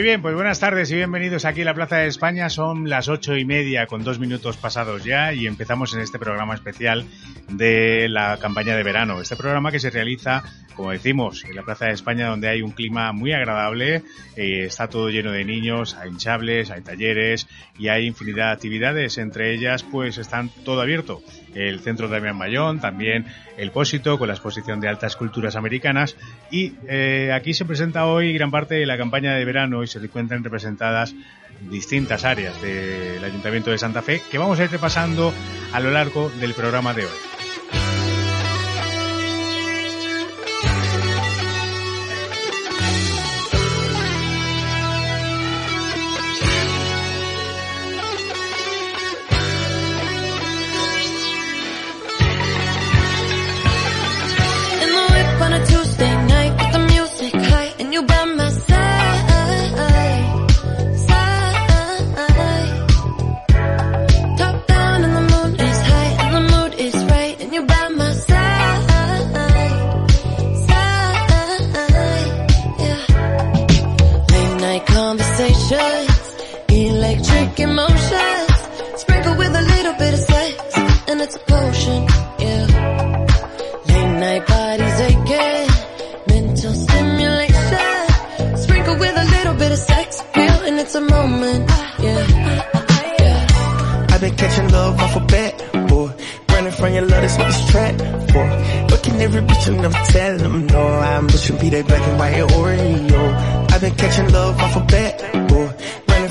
Muy bien, pues buenas tardes y bienvenidos aquí a la Plaza de España. Son las ocho y media con dos minutos pasados ya y empezamos en este programa especial de la campaña de verano. Este programa que se realiza, como decimos, en la Plaza de España donde hay un clima muy agradable, eh, está todo lleno de niños, hay hinchables, hay talleres y hay infinidad de actividades. Entre ellas, pues están todo abierto. El Centro Damián Mayón, también el Pósito con la exposición de altas culturas americanas y eh, aquí se presenta hoy gran parte de la campaña de verano se encuentran representadas distintas áreas del Ayuntamiento de Santa Fe que vamos a ir repasando a lo largo del programa de hoy.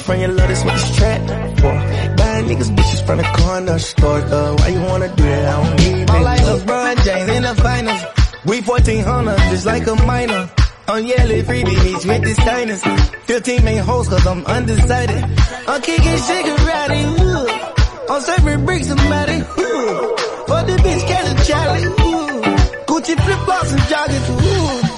friend, you love this what this trap for. Buying niggas bitches from the corner store, though why you wanna do that? I don't need it. I'm like LeBron James in the finals. We 1400, just like a minor. On yellow freebies with this dynasty. 15 main hoes cause I'm undecided. I'm kicking shit karate, ooh. I'm serving bricks, somebody, ooh. For the bitch, catch a Charlie, ooh. Gucci flip flops and joggers, ooh.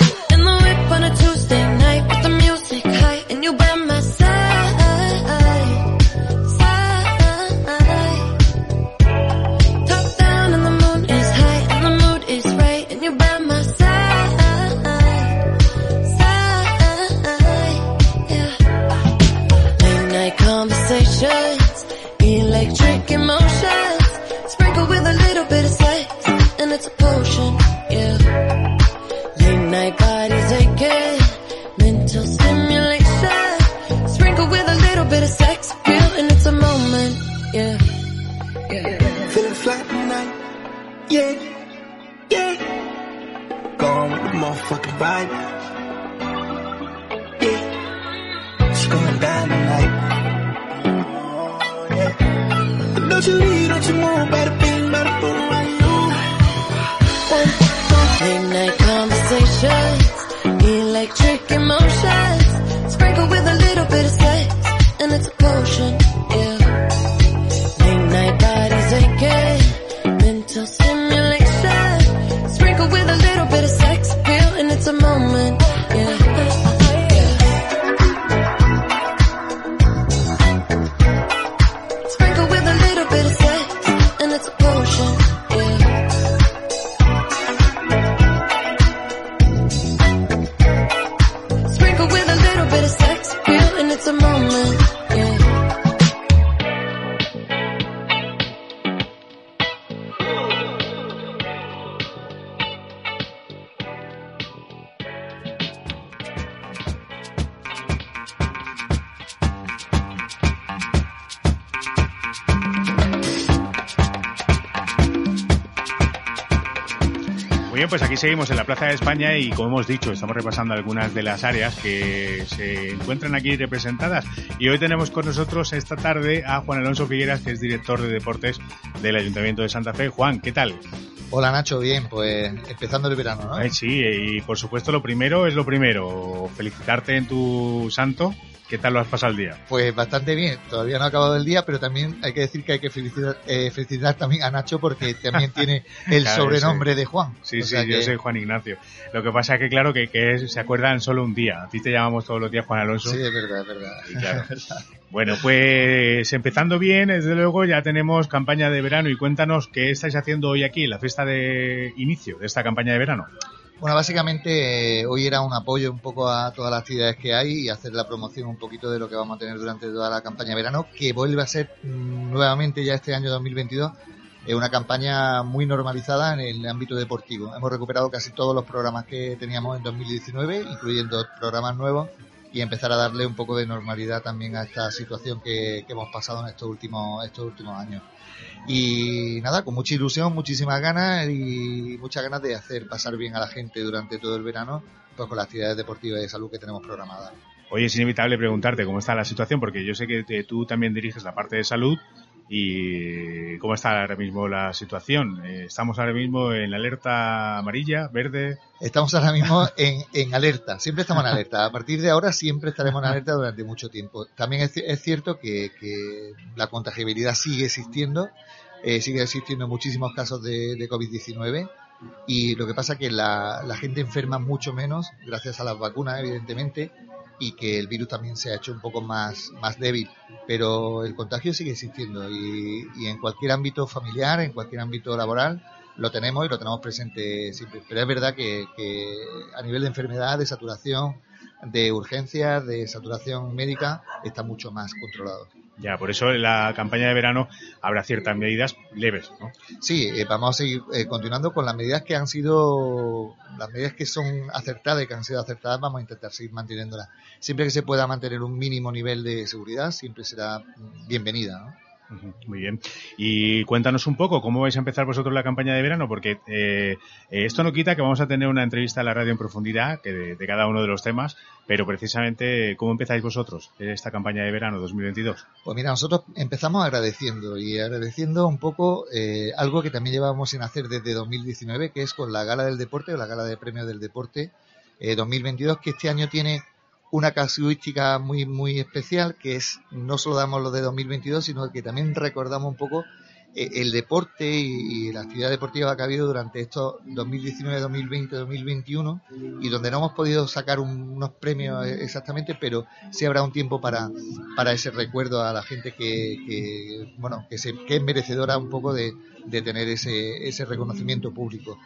you. Pues aquí seguimos en la Plaza de España y como hemos dicho, estamos repasando algunas de las áreas que se encuentran aquí representadas. Y hoy tenemos con nosotros esta tarde a Juan Alonso Figueras, que es director de deportes del Ayuntamiento de Santa Fe. Juan, ¿qué tal? Hola Nacho, bien, pues empezando el verano, ¿no? sí, y por supuesto lo primero es lo primero, felicitarte en tu santo, ¿Qué tal lo has pasado el día? Pues bastante bien. Todavía no ha acabado el día, pero también hay que decir que hay que felicitar, eh, felicitar también a Nacho porque también tiene el sobrenombre de Juan. Sí, sí, yo soy Juan Ignacio. Lo que pasa es que, claro, que, que se acuerdan solo un día. A ti te llamamos todos los días Juan Alonso. Sí, es verdad, es verdad. Bueno, pues empezando bien, desde luego ya tenemos campaña de verano y cuéntanos qué estáis haciendo hoy aquí, la fiesta de inicio de esta campaña de verano. Bueno, básicamente eh, hoy era un apoyo un poco a todas las actividades que hay y hacer la promoción un poquito de lo que vamos a tener durante toda la campaña de verano, que vuelve a ser mm, nuevamente ya este año 2022 eh, una campaña muy normalizada en el ámbito deportivo. Hemos recuperado casi todos los programas que teníamos en 2019, incluyendo programas nuevos, y empezar a darle un poco de normalidad también a esta situación que, que hemos pasado en estos últimos, estos últimos años. Y nada, con mucha ilusión, muchísimas ganas y muchas ganas de hacer pasar bien a la gente durante todo el verano, pues con las actividades deportivas y de salud que tenemos programadas. Hoy es inevitable preguntarte cómo está la situación, porque yo sé que tú también diriges la parte de salud y cómo está ahora mismo la situación. Eh, estamos ahora mismo en alerta amarilla, verde. Estamos ahora mismo en, en, alerta, siempre estamos en alerta. A partir de ahora siempre estaremos en alerta durante mucho tiempo. También es, cierto que, que, la contagibilidad sigue existiendo, eh, sigue existiendo muchísimos casos de, de COVID-19 y lo que pasa es que la, la gente enferma mucho menos gracias a las vacunas, evidentemente, y que el virus también se ha hecho un poco más, más débil. Pero el contagio sigue existiendo y, en cualquier ámbito familiar, en cualquier ámbito laboral, lo tenemos y lo tenemos presente siempre. Pero es verdad que, que a nivel de enfermedad, de saturación, de urgencias, de saturación médica, está mucho más controlado. Ya, por eso en la campaña de verano habrá ciertas medidas leves, ¿no? Sí, eh, vamos a seguir eh, continuando con las medidas que han sido, las medidas que son acertadas y que han sido acertadas, vamos a intentar seguir manteniéndolas. Siempre que se pueda mantener un mínimo nivel de seguridad, siempre será bienvenida, ¿no? Muy bien. Y cuéntanos un poco cómo vais a empezar vosotros la campaña de verano, porque eh, esto no quita que vamos a tener una entrevista a la radio en profundidad que de, cada uno de los temas, pero precisamente, ¿cómo empezáis vosotros esta campaña de verano 2022? Pues mira, nosotros empezamos agradeciendo y agradeciendo un poco eh, algo que también llevábamos sin hacer desde 2019, que es con la Gala del Deporte o la Gala de Premios del Deporte eh, 2022, que este año tiene una casuística muy muy especial que es no solo damos lo de 2022 sino que también recordamos un poco eh, el deporte y, la actividad deportiva que ha habido durante estos 2019, 2020, 2021 y donde no hemos podido sacar un, unos premios exactamente, pero sí habrá un tiempo para, para ese recuerdo a la gente que, que bueno que, se, que es merecedora un poco de, de tener ese, ese reconocimiento público.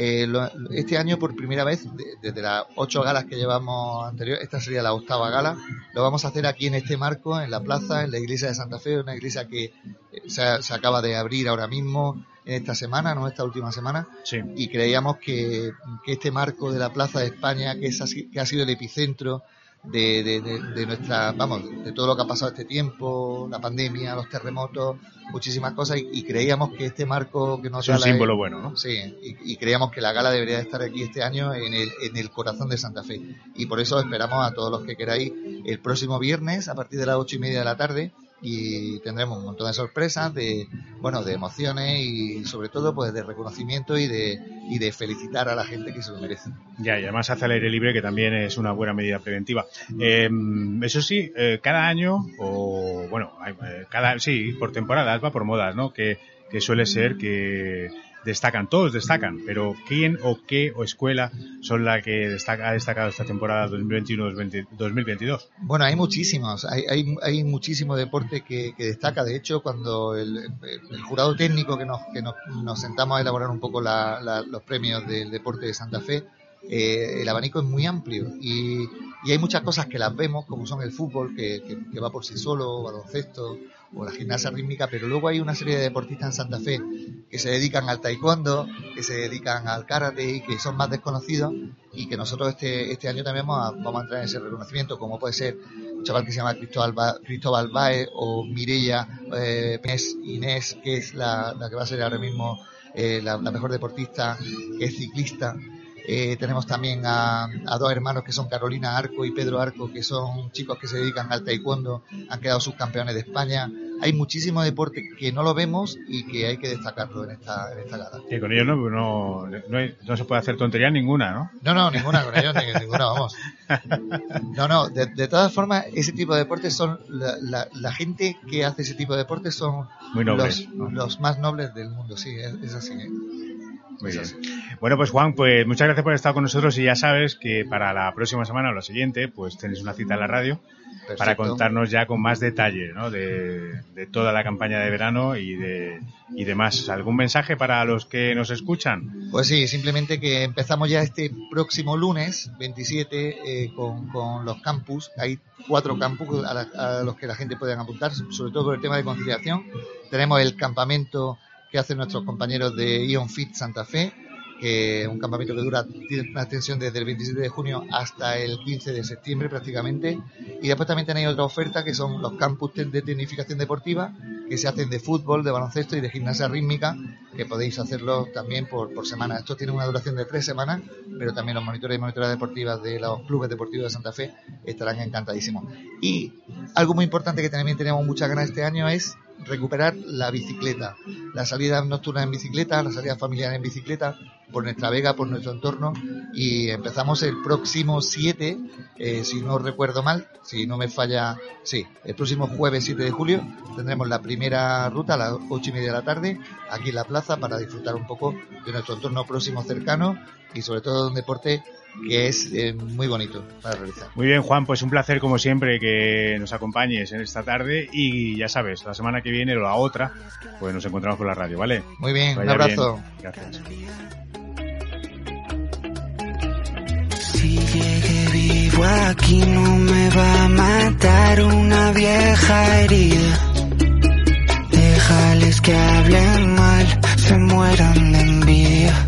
Eh, lo, este año, por primera vez, de, desde las ocho galas que llevamos anterior, esta sería la octava gala, lo vamos a hacer aquí en este marco, en la plaza, en la iglesia de Santa Fe, una iglesia que se, se acaba de abrir ahora mismo en esta semana, no esta última semana, sí. y creíamos que, que, este marco de la Plaza de España, que, es así, que ha sido el epicentro de, de, de, de, nuestra, vamos, de todo lo que ha pasado este tiempo, la pandemia, los terremotos, muchísimas cosas, y, y creíamos que este marco que nos es un símbolo es, bueno, ¿no? Sí, y, y, creíamos que la gala debería estar aquí este año en el, en el corazón de Santa Fe. Y por eso esperamos a todos los que queráis el próximo viernes a partir de las ocho y media de la tarde y tendremos un montón de sorpresas, de bueno, de emociones y sobre todo pues de reconocimiento y de y de felicitar a la gente que se lo merece. Ya, y además hace al aire libre que también es una buena medida preventiva. Eh, eso sí, eh, cada año o bueno, cada sí, por temporadas va por modas, ¿no? Que que suele ser que destacan, todos destacan, pero ¿quién o qué o escuela son la que destaca, ha destacado esta temporada 2021-2022? Bueno, hay muchísimos, hay, hay, hay muchísimo deporte que, que, destaca. De hecho, cuando el, jurado técnico que, nos, que nos, nos, sentamos a elaborar un poco la, los premios del deporte de Santa Fe, eh, el abanico es muy amplio y, y, hay muchas cosas que las vemos, como son el fútbol, que, que va por sí solo, baloncesto, o la gimnasia rítmica, pero luego hay una serie de deportistas en Santa Fe que se dedican al taekwondo, que se dedican al karate y que son más desconocidos y que nosotros este, este año también vamos a, vamos a entrar en ese reconocimiento, como puede ser un chaval que se llama Cristóbal, ba Cristóbal Baez o Mireia eh, Inés, que es la, la, que va a ser ahora mismo eh, la, la mejor deportista, que es ciclista. Eh, tenemos también a, a, dos hermanos que son Carolina Arco y Pedro Arco, que son chicos que se dedican al taekwondo, han quedado subcampeones de España. Hay muchísimo deporte que no lo vemos y que hay que destacarlo en esta, en esta gala. Y con ellos no, no, no, hay, no, se puede hacer tontería ninguna, ¿no? No, no, ninguna, con ellos ninguna, vamos. No, no, de, de, todas formas, ese tipo de deportes son, la, la, la, gente que hace ese tipo de deportes son Muy nobles, los, los más nobles del mundo, sí, es, es así. ¿eh? Muy bien. Bueno, pues Juan, pues muchas gracias por estar con nosotros y ya sabes que para la próxima semana o la siguiente, pues tenéis una cita en la radio para contarnos ya con más detalle ¿no? de, toda la campaña de verano y de y demás. ¿Algún mensaje para los que nos escuchan? Pues sí, simplemente que empezamos ya este próximo lunes 27 eh, con, con, los campus. Hay cuatro campus a, a, los que la gente puede apuntar, sobre todo por el tema de conciliación. Tenemos el campamento que hacen nuestros compañeros de Ion Fit Santa Fe, que un campamento que dura tiene una extensión desde el 27 de junio hasta el 15 de septiembre prácticamente. Y después también tenéis otra oferta que son los campus de tecnificación deportiva que se hacen de fútbol, de baloncesto y de gimnasia rítmica, que podéis hacerlo también por, por semana. Esto tiene una duración de tres semanas, pero también los monitores y monitoras deportivas de los clubes deportivos de Santa Fe estarán encantadísimos. Y algo muy importante que también tenemos muchas ganas este año es recuperar la bicicleta, las salidas nocturnas en bicicleta, las salidas familiares en bicicleta, por nuestra vega, por nuestro entorno, y empezamos el próximo 7, eh, si no recuerdo mal, si no me falla, sí, el próximo jueves 7 de julio tendremos la primera ruta a las 8 y media de la tarde, aquí en la plaza, para disfrutar un poco de nuestro entorno próximo cercano y sobre todo de un deporte que es eh, muy bonito para realizar. Muy bien, Juan, pues un placer como siempre que nos acompañes en esta tarde y ya sabes, la semana que viene o la otra, pues nos encontramos por la radio, ¿vale? Muy bien, un abrazo. Gracias. Si llegué vivo aquí no me va a matar una vieja herida. Déjales que hablen mal, se mueran de envidia.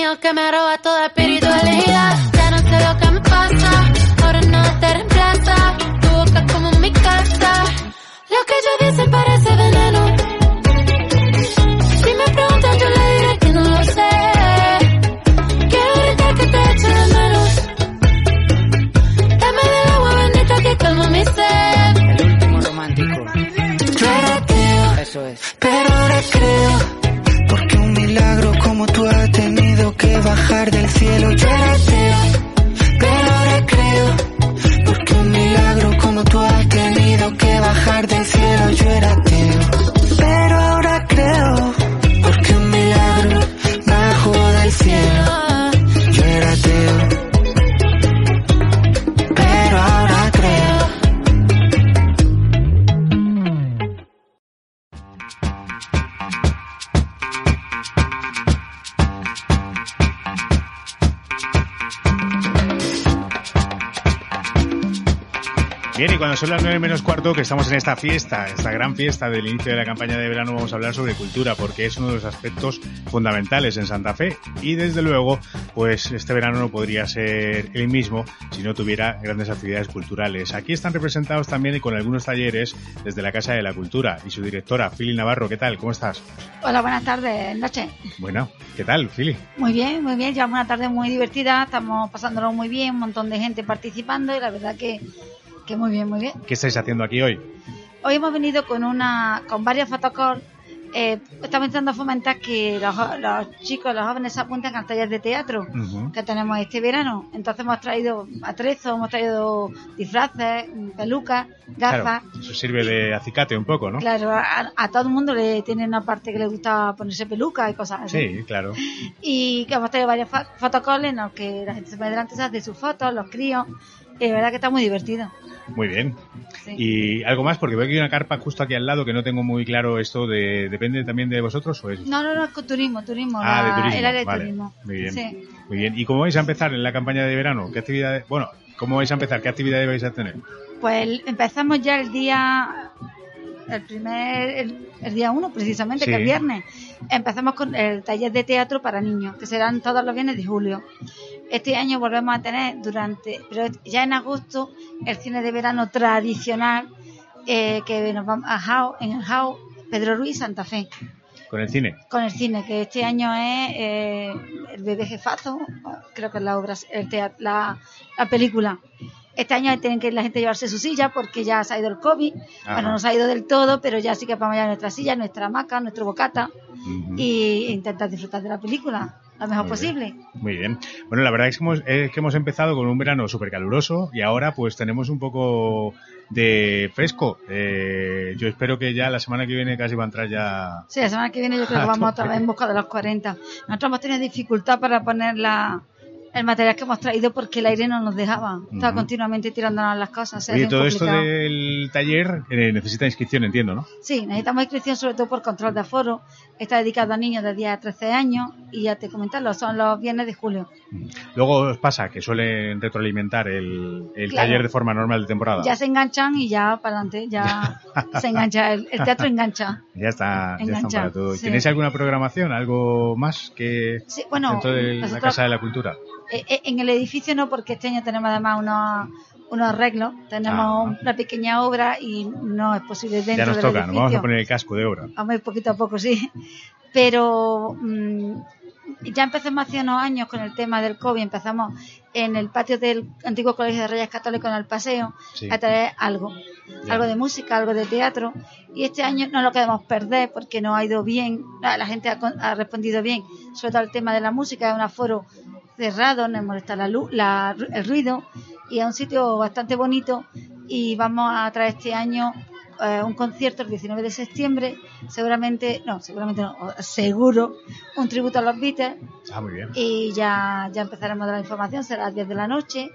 que me roba toda espiritualidad. Ya no sé lo que me pasa. Ahora nada te reemplaza. Tu boca como mi casa. Lo que yo dice parece que estamos en esta fiesta, esta gran fiesta del inicio de la campaña de verano, vamos a hablar sobre cultura, porque es uno de los aspectos fundamentales en Santa Fe. Y desde luego, pues este verano no podría ser el mismo si no tuviera grandes actividades culturales. Aquí están representados también con algunos talleres desde la Casa de la Cultura y su directora, Fili Navarro. ¿Qué tal? ¿Cómo estás? Hola, buenas tardes, noche. Bueno, ¿qué tal, Fili? Muy bien, muy bien. Llevamos una tarde muy divertida, estamos pasándolo muy bien, un montón de gente participando y la verdad que que muy bien, muy bien. ¿Qué estáis haciendo aquí hoy? Hoy hemos venido con una, con varias fotocalls. Eh, estamos intentando fomentar que los, los, chicos, los jóvenes se apunten al taller de teatro que tenemos este verano. Entonces hemos traído atrezos, hemos traído disfraces, pelucas, gafas. Claro, eso sirve de acicate un poco, ¿no? Claro, a, a todo el mundo le tiene una parte que le gusta ponerse peluca y cosas así. Sí, claro. y que hemos traído varias fa- fotocalls en los que la gente se pone delante, se hace sus fotos, los críos. Y la verdad que está muy divertido. Muy bien. Sí. Y algo más, porque veo que hay una carpa justo aquí al lado que no tengo muy claro esto de... ¿Depende también de vosotros o es...? No, no, no, es turismo, turismo. Ah, la- de turismo. El área de vale. turismo. Muy bien. Sí. Muy bien. ¿Y cómo vais a empezar en la campaña de verano? ¿Qué actividades... Bueno, ¿cómo vais a empezar? ¿Qué actividades vais a tener? Pues empezamos ya el día, el primer, el, el día uno precisamente, Sí. que es viernes. Empezamos con el taller de teatro para niños, que serán todos los viernes de julio. Este año volvemos a tener durante, pero ya en agosto, el cine de verano tradicional, eh, que nos vamos a Jao, en el Jao, Pedro Ruiz, Santa Fe. ¿Con el cine? con el cine, que este año es eh, El bebé jefazo, creo que es la obra, el teat- la, la película. Este año tienen que la gente llevarse su silla porque ya se ha ido el COVID. Ajá. Bueno, no se ha ido del todo, pero ya sí que vamos a llevar nuestra silla, nuestra hamaca, nuestro bocata Ujú. y intentar disfrutar de la película lo mejor Muy posible. Muy bien. Bueno, la verdad es que hemos, es que hemos empezado con un verano súper caluroso y ahora pues tenemos un poco de fresco. Eh, yo espero que ya la semana que viene casi va a entrar ya... Sí, la semana que viene yo creo que vamos otra vez en busca de los 40. Nosotros hemos tenido dificultad para poner la, el material que hemos traído porque el aire no nos dejaba. Estaba continuamente tirándonos las cosas. bien todo esto del taller eh, necesita inscripción, entiendo, ¿no? Sí, necesitamos inscripción sobre todo por control de aforo. Está dedicado a niños de 10 a 13 años y ya te comenté, son los viernes de julio. Luego os pasa que suelen retroalimentar el, el Claro. taller de forma normal de temporada. Ya se enganchan y ya para adelante, ya se engancha, el, el teatro engancha. Ya está, ya están Engancha, para todo. sí. ¿Tenéis alguna programación, algo más que Sí, bueno, dentro de la Casa de la Cultura? Eh, eh, en el edificio no, porque este año tenemos además unos, unos arreglos, tenemos Ah. una pequeña obra y no es posible dentro Ya nos del toca, nos vamos a poner el casco de obra. Vamos a ir poquito a poco, sí. Pero mm, ya empezamos hace unos años con el tema del COVID, empezamos en el patio del antiguo Colegio de Reyes Católicos en el paseo Sí. a traer algo, Ya. algo de música, algo de teatro. Y este año no lo queremos perder porque no ha ido bien, la, la gente ha, ha respondido bien, sobre todo el tema de la música, es un aforo cerrado, nos molesta la luz, la- el ruido y es un sitio bastante bonito y vamos a traer este año eh, un concierto el 19 de septiembre, seguramente, no, seguramente no, seguro, un tributo a los Beatles Ah, muy bien. y ya, ya empezaremos a dar la información, será a las 10 de la noche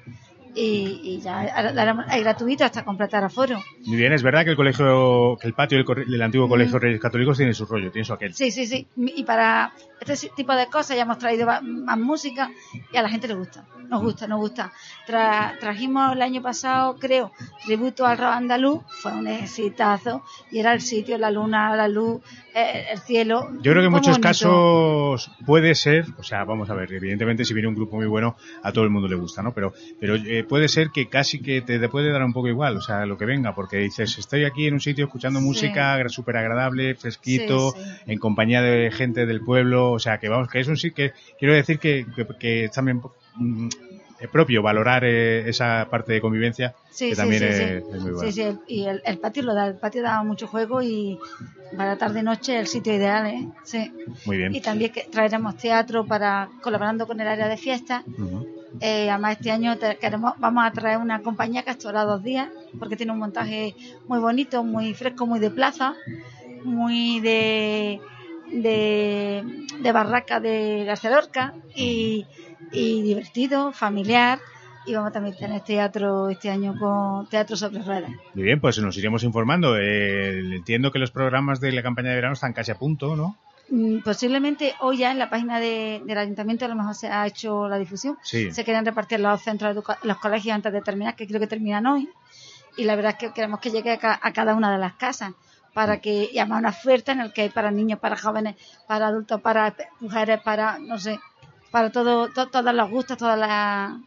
y, y ya es gratuito hasta completar aforo. Muy bien, es verdad que el colegio, que el patio del, antiguo colegio Reyes Católicos tiene su rollo, tiene su aquel. Sí, sí, sí. Y para este tipo de cosas ya hemos traído más música y a la gente le gusta. Nos gusta, nos gusta. Tra- trajimos el año pasado, creo, tributo al rock andaluz. Fue un exitazo y era el sitio, la luna, la luz, eh, el cielo. Yo creo que en muchos bonito. casos puede ser, o sea, vamos a ver, evidentemente si viene un grupo muy bueno, a todo el mundo le gusta, ¿no? Pero, pero eh, puede ser que casi que te, te puede dar un poco igual, o sea, lo que venga, porque dices, estoy aquí en un sitio escuchando Sí. música súper agradable, fresquito, Sí, sí. en compañía de gente del pueblo, o sea, que vamos, que es un sitio que, quiero decir que, que, que es también mm, eh, propio valorar eh, esa parte de convivencia, Sí, que sí, también sí, es, sí. es muy bueno. Sí, sí, y el, el patio lo da, el patio da mucho juego y para tarde-noche el sitio ideal, ¿eh? Sí. Muy bien. Y también que traeremos teatro para colaborando con el área de fiestas. Ujú. Eh, además este año te- queremos, vamos a traer una compañía que estará dos días porque tiene un montaje muy bonito, muy fresco, muy de plaza, muy de de, de barraca de García Lorca y, y divertido, familiar. Y vamos también a tener teatro este año con teatro sobre ruedas. Muy bien, pues nos iremos informando. Eh, entiendo que los programas de la campaña de verano están casi a punto, ¿no? Mm, Posiblemente hoy ya en la página de- del ayuntamiento a lo mejor se ha hecho la difusión. Sí. Se quieren repartir los centros, los colegios antes de terminar, que creo que terminan hoy. y la verdad es que queremos que llegue a, ca- a cada una de las casas para que y además una oferta en el que hay para niños, para jóvenes, para adultos, para mujeres, para no sé, para todo, to- todos los gustos, toda la,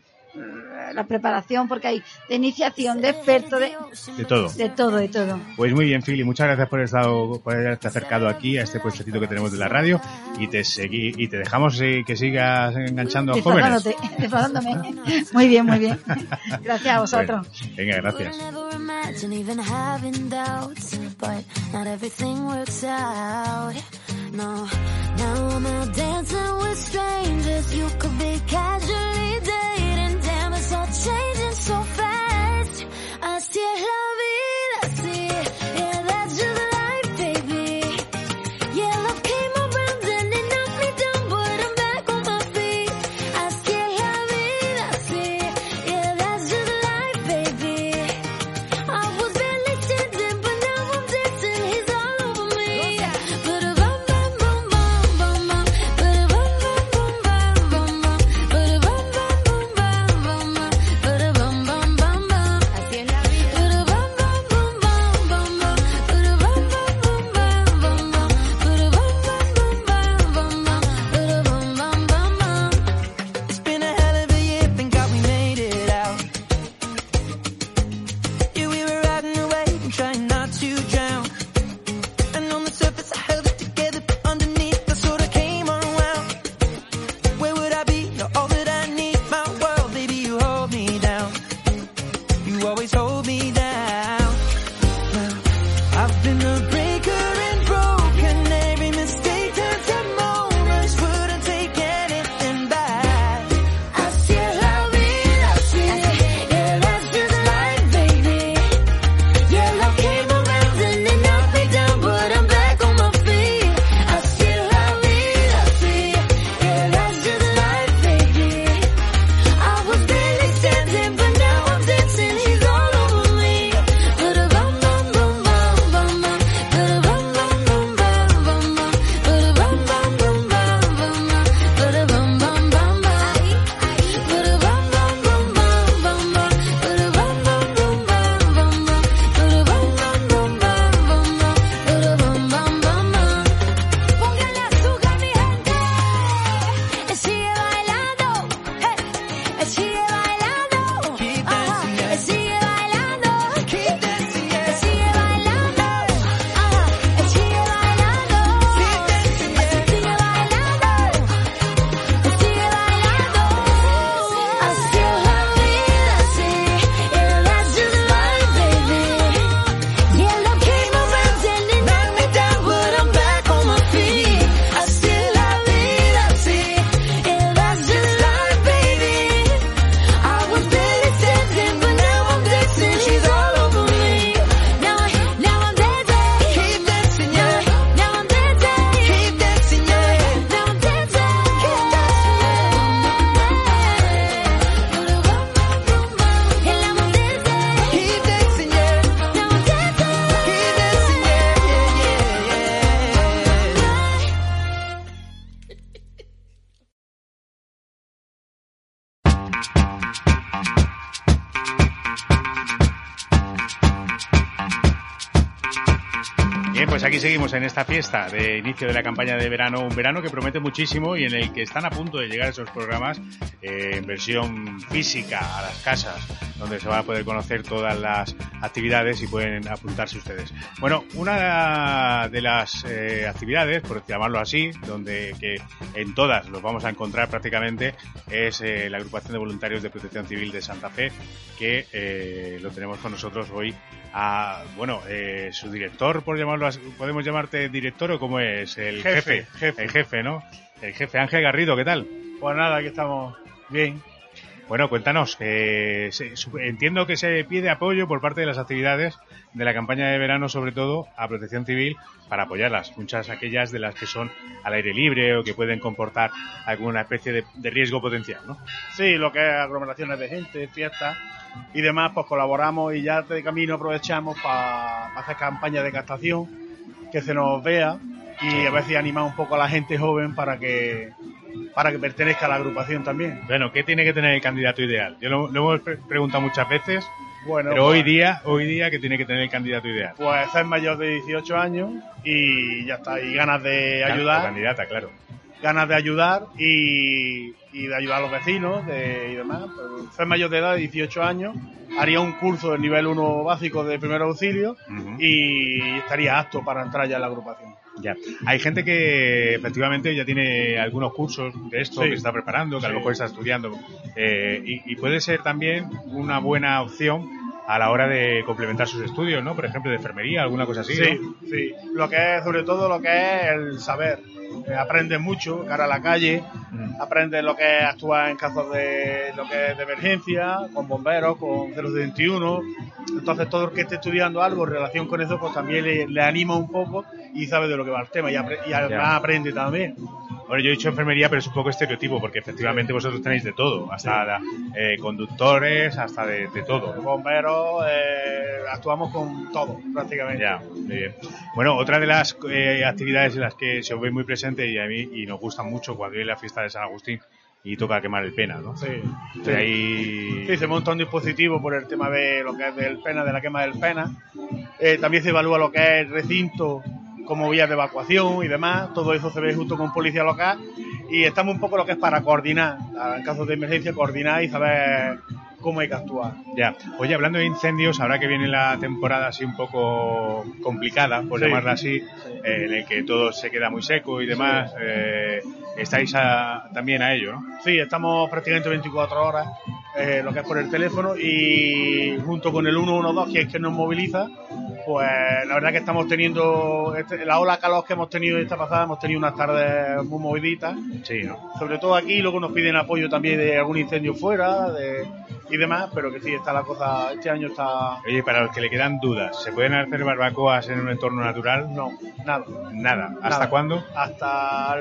la preparación, porque hay de iniciación, de expertos, de, De todo. de todo, de todo. Pues muy bien, Philly, muchas gracias por, estado, por haberte acercado aquí a este puestecito que tenemos de la radio y te seguí, y te dejamos eh, que sigas enganchando a jóvenes. Muy bien, muy bien. Gracias a vosotros. Bueno, venga, gracias. No, now I'm out dancing with strangers. You could be casually all changing so fast. Así es la vida, seguimos en esta fiesta de inicio de la campaña de verano, un verano que promete muchísimo y en el que están a punto de llegar esos programas eh, en versión física a las casas, donde se van a poder conocer todas las actividades y pueden apuntarse ustedes. Bueno, una de las eh, actividades, por llamarlo así, donde que en todas los vamos a encontrar prácticamente, es eh, la agrupación de voluntarios de protección civil de Santa Fe, que lo tenemos con nosotros hoy a, bueno, eh, su director, por llamarlo así, ¿podemos llamarte director o cómo es? El Jefe, jefe, jefe. el jefe, ¿no? El jefe Ángel Garrido, ¿qué tal? Pues nada, aquí estamos bien. Bueno, cuéntanos, eh, se- entiendo que se pide apoyo por parte de las actividades de la campaña de verano, sobre todo a Protección Civil, para apoyarlas. Muchas aquellas de las que son al aire libre o que pueden comportar alguna especie de, de riesgo potencial, ¿no? Sí, lo que es aglomeraciones de gente, fiestas y demás, pues colaboramos y ya de camino aprovechamos para hacer campañas de captación, que se nos vea y a veces animar un poco a la gente joven para que para que pertenezca a la agrupación también. Bueno, ¿qué tiene que tener el candidato ideal? Yo lo, lo hemos pre- preguntado muchas veces Bueno, Pero pues, hoy día, hoy día, que tiene que tener el candidato ideal? Pues ser mayor de 18 años y ya está. Y ganas de ayudar, candidata, claro. ganas de ayudar y, y de ayudar a los vecinos de, y demás. Pues, ser mayor de edad de 18 años, haría un curso de nivel 1 básico de primer auxilio y estaría apto para entrar ya en la agrupación. Ya. Hay gente que efectivamente ya tiene algunos cursos de esto Sí. que está preparando, que a lo mejor está estudiando. eh, y, y puede ser también una buena opción a la hora de complementar sus estudios, ¿no? Por ejemplo, de enfermería, alguna cosa así. Sí, ¿no? sí. Lo que es, sobre todo, lo que es el saber. Eh, aprendes mucho, cara a la calle, Mm. aprendes lo que es actuar en casos de lo que es de emergencia, con bomberos, con 021. Entonces, todo el que esté estudiando algo en relación con eso, pues también le, le anima un poco y sabe de lo que va el tema y, apre- y además aprende también. Bueno, yo he dicho enfermería, pero es un poco estereotipo, porque efectivamente vosotros tenéis de todo, hasta eh, conductores, hasta de, de todo. Bomberos, eh, actuamos con todo, prácticamente. Ya, muy bien. Bueno, otra de las eh, actividades en las que se os ve muy presente y a mí y nos gusta mucho cuando hay la fiesta de San Agustín y toca quemar el pena, ¿no? Sí, sí. ahí- Sí, se monta un dispositivo por el tema de lo que es del pena, de la quema del pena. Eh, también se evalúa lo que es el recinto como vías de evacuación y demás. Todo eso se ve junto con policía local. Y estamos un poco lo que es para coordinar, en casos de emergencia, coordinar y saber cómo hay que actuar. Ya. Oye, hablando de incendios, ahora que viene la temporada así un poco complicada, por Sí. llamarla así, eh, en el que todo se queda muy seco y demás, eh, estáis a- también a ello, ¿no? Sí, estamos prácticamente 24 horas, eh, lo que es por el teléfono, y junto con el 112, que es que nos moviliza, pues la verdad que estamos teniendo, este- la ola calor que hemos tenido esta pasada, hemos tenido unas tardes muy moviditas, Sí, ¿no? sobre todo aquí, luego nos piden apoyo también de algún incendio fuera de, y demás, pero que sí, está la cosa, este año está... Oye, para los que le quedan dudas, ¿se pueden hacer barbacoas en un entorno natural? No, nada. Nada. ¿Hasta Nada. cuándo? Hasta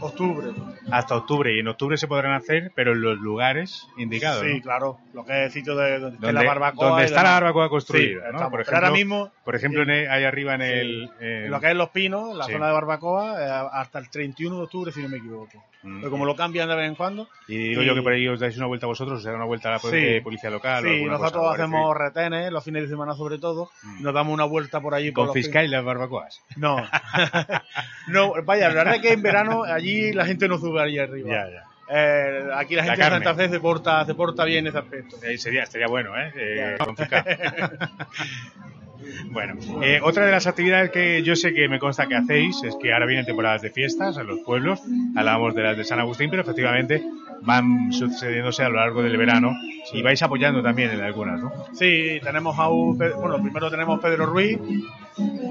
octubre. Hasta octubre. Y en octubre se podrán hacer, pero en los lugares indicados. Sí, ¿no? claro, lo que es el sitio de donde, Donde, la barbacoa. donde está la barbacoa Sí, construida, ¿no? estamos. Por ejemplo, ahora mismo, por ejemplo sí. ahí arriba en el... lo que es Los Pinos, la Sí. zona de barbacoa, eh, hasta el 31 de octubre, si no me equivoco. Mm. Pero como lo cambian de vez en cuando, Y digo y- yo que por ahí os dais una vuelta vosotros, os da una vuelta a la Sí. policía local. o sí, alguna nosotros cosa, hacemos retenes, los fines de semana sobre todo, Mm. nos damos una vuelta por allí. ¿Confiscáis las barbacoas? No. no, vaya, la verdad es que en verano allí la gente no sube allí arriba. Ya, ya. Eh, aquí la La gente de carne. Santa Fe se porta, se porta bien en ese aspecto. Eh, sería, estaría bueno, ¿eh? Eh. bueno, eh, otra de las actividades que yo sé que me consta que hacéis es que ahora vienen temporadas de fiestas en los pueblos. Hablábamos de las de San Agustín, pero efectivamente van sucediéndose a lo largo del verano y vais apoyando también en algunas, ¿no? Sí, tenemos Jau, Pe- bueno, primero tenemos Pedro Ruiz,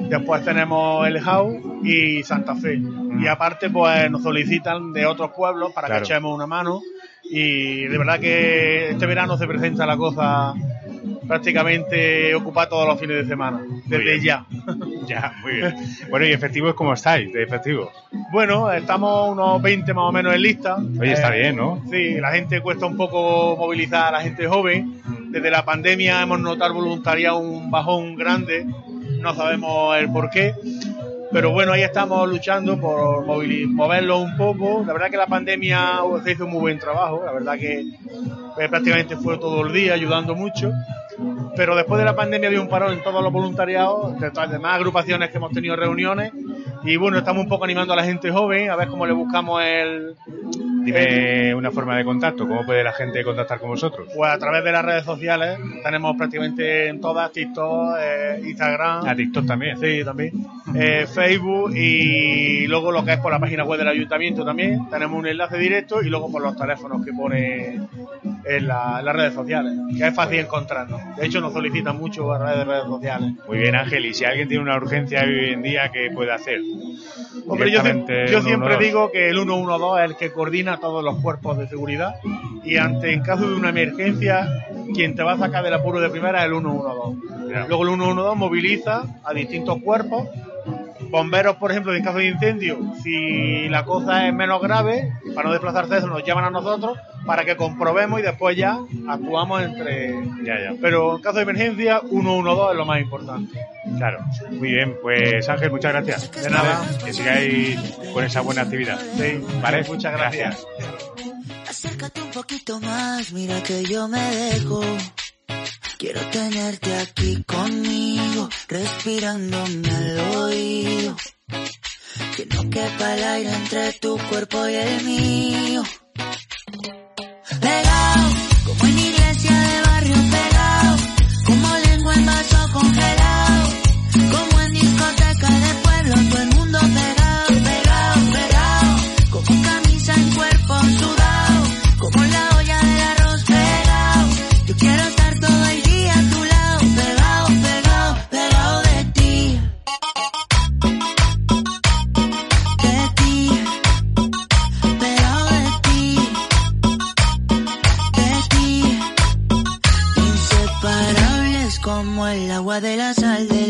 después tenemos El Jau y Santa Fe. Y aparte, pues nos solicitan de otros pueblos para Claro. que echemos una mano. Y de verdad que este verano se presenta la cosa prácticamente ocupada todos los fines de semana, desde ya. Ya, muy bien. Bueno, ¿y efectivos cómo estáis? De efectivos. Bueno, estamos unos 20 más o menos en lista. Oye, está Eh, bien, ¿no? Sí, la gente cuesta un poco movilizar a la gente joven. Desde la pandemia hemos notado voluntariado un bajón grande. No sabemos el por qué. Pero bueno, ahí estamos luchando por moverlo un poco. La verdad que la pandemia se hizo un muy buen trabajo. La verdad que eh, prácticamente fue todo el día ayudando mucho. Pero después de la pandemia había un parón en todos los voluntariados, de todas las demás agrupaciones que hemos tenido reuniones. Y bueno, estamos un poco animando a la gente joven, a ver cómo le buscamos el, Dime una forma de contacto. ¿Cómo puede la gente contactar con vosotros? Pues a través de las redes sociales, tenemos prácticamente en todas, TikTok, eh, Instagram, A TikTok también. sí, también, eh, Facebook y luego lo que es por la página web del ayuntamiento también, tenemos un enlace directo y luego por los teléfonos que pone en, la- en las redes sociales, que es fácil encontrarnos. De hecho, nos solicitan mucho a través de redes sociales. Muy bien, Ángel. Y si alguien tiene una urgencia hoy en día, ¿qué puede hacer? Hombre, yo, yo siempre 112. digo que el 112 es el que coordina todos los cuerpos de seguridad y ante en caso de una emergencia, quien te va a sacar del apuro de primera es el 112. Ya. Luego el 112 moviliza a distintos cuerpos. Bomberos, por ejemplo, en caso de incendio, si la cosa es menos grave, para no desplazarse eso, nos llaman a nosotros para que comprobemos y después ya actuamos entre... Ya, ya. Pero en caso de emergencia, 112 es lo más importante. Claro. Muy bien, pues Ángel, muchas gracias. De nada. Que sigáis con esa buena actividad. Sí, ¿Vale? muchas gracias. Acércate un poquito más, mira que yo me dejo. Quiero tenerte aquí conmigo, respirándome al oído. Que no quepa el aire entre tu cuerpo y el mío. Pegado, como en agua de la sal del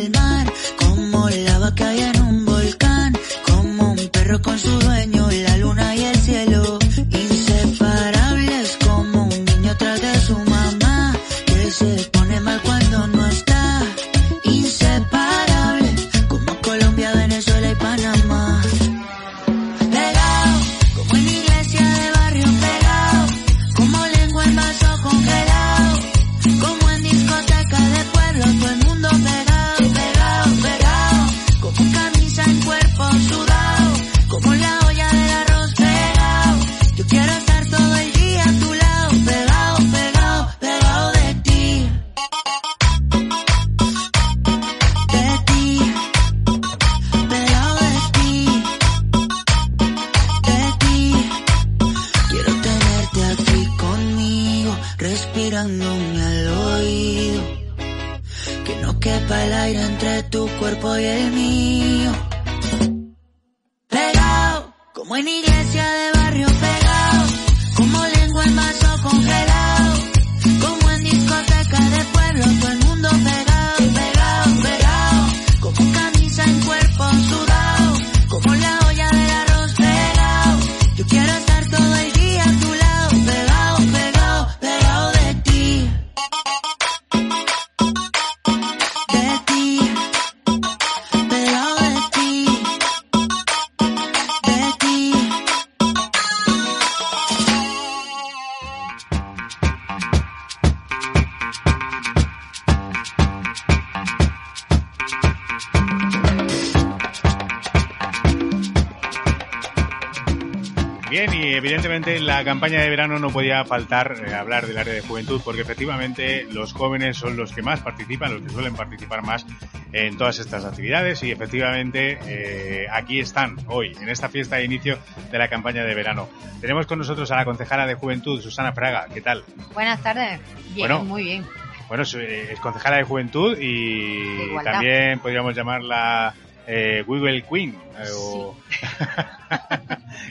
campaña de verano no podía faltar eh, hablar del área de juventud, porque efectivamente los jóvenes son los que más participan, los que suelen participar más en todas estas actividades, y efectivamente eh, aquí están hoy, en esta fiesta de inicio de la campaña de verano. Tenemos con nosotros a la concejala de juventud, Susana Fraga. ¿Qué tal? Buenas tardes. Bien, Bueno. muy bien. Bueno, es, eh, concejala de juventud y De también podríamos llamarla eh, Wiggle Queen. eh, o...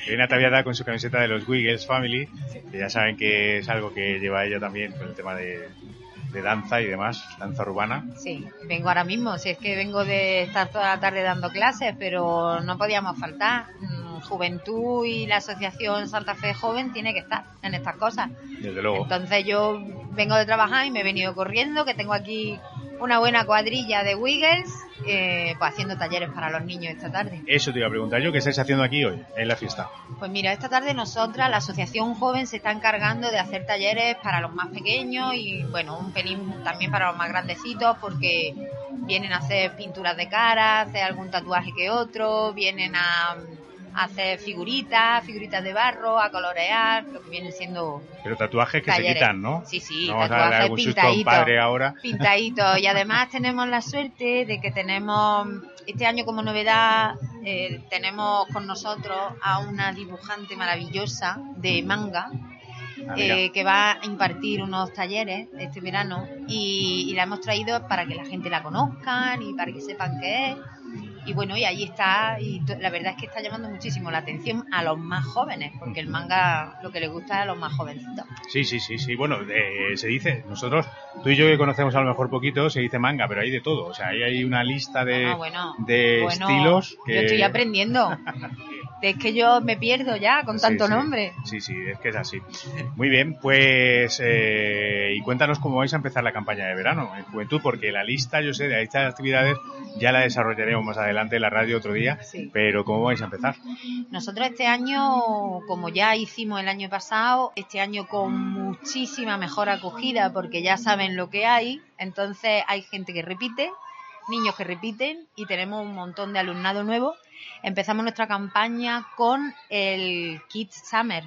viene ataviada con su camiseta de los Wiggles Family, que ya saben que es algo que lleva ella también con el tema de, de danza y demás, danza urbana. Sí, vengo ahora mismo. Si es que vengo de estar toda la tarde dando clases, pero no podíamos faltar. Mm, Juventud y la Asociación Santa Fe Joven tiene que estar en estas cosas. Desde luego. Entonces yo vengo de trabajar y me he venido corriendo, que tengo aquí una buena cuadrilla de Wiggles, eh, pues haciendo talleres para los niños esta tarde. Eso te iba a preguntar yo, ¿qué estáis haciendo aquí hoy, en la fiesta? Pues mira, esta tarde nosotras, la Asociación Joven, se está encargando de hacer talleres para los más pequeños y, bueno, un pelín también para los más grandecitos porque vienen a hacer pinturas de cara, hacer algún tatuaje que otro, vienen a, a hacer figuritas, figuritas de barro, a colorear, lo que vienen siendo Pero tatuajes que se talleres. quitan, ¿no? Sí, sí, No tatuajes pintaditos. padre ahora. pintadito y además tenemos la suerte de que tenemos este año como novedad eh, tenemos con nosotros a una dibujante maravillosa de manga Ah, eh, que va a impartir unos talleres este verano y, y la hemos traído para que la gente la conozcan y para que sepan qué es y bueno y ahí está y la verdad es que está llamando muchísimo la atención a los más jóvenes porque el manga lo que le gusta es a los más jovencitos Sí, sí, sí, sí. Bueno, eh, se dice, nosotros, tú y yo que conocemos a lo mejor poquito, se dice manga, pero hay de todo. O sea, ahí hay una lista de, Ah, bueno, de bueno, estilos que... yo estoy aprendiendo Es que yo me pierdo ya con Sí, tanto sí. nombre. Sí, sí, es que es así. Muy bien, pues eh, y cuéntanos cómo vais a empezar la campaña de verano en Juventud, porque la lista, yo sé, de estas actividades ya la desarrollaremos más adelante en la radio otro día, Sí. pero ¿cómo vais a empezar? Nosotros este año, como ya hicimos el año pasado, este año con muchísima mejor acogida porque ya saben lo que hay, entonces hay gente que repite, niños que repiten y tenemos un montón de alumnado nuevo. Empezamos nuestra campaña con el Kids Summer